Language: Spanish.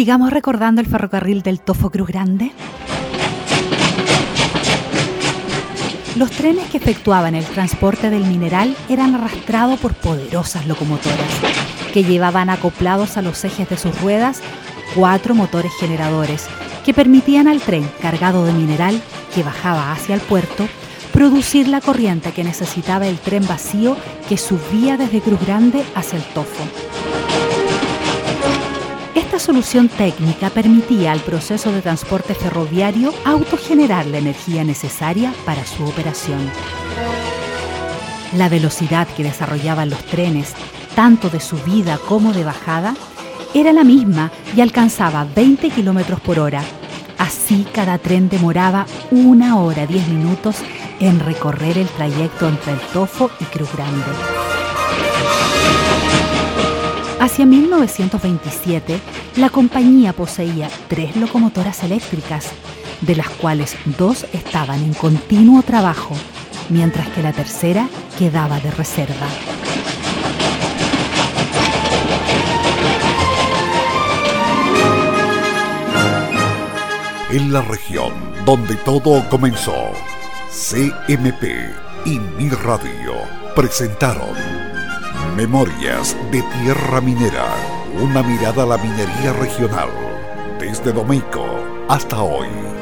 Sigamos recordando el ferrocarril del Tofo Cruz Grande. Los trenes que efectuaban el transporte del mineral eran arrastrados por poderosas locomotoras que llevaban acoplados a los ejes de sus ruedas cuatro motores generadores que permitían al tren cargado de mineral que bajaba hacia el puerto producir la corriente que necesitaba el tren vacío que subía desde Cruz Grande hacia el Tofo. Esta solución técnica permitía al proceso de transporte ferroviario autogenerar la energía necesaria para su operación. La velocidad que desarrollaban los trenes, tanto de subida como de bajada, era la misma y alcanzaba 20 kilómetros por hora. Así cada tren demoraba una hora 10 minutos en recorrer el trayecto entre el Tofo y Cruz Grande. Hacia 1927, la compañía poseía tres locomotoras eléctricas, de las cuales dos estaban en continuo trabajo, mientras que la tercera quedaba de reserva. En la región donde todo comenzó, CMP y Mi Radio presentaron Memorias de Tierra Minera, una mirada a la minería regional, desde Domeico hasta hoy.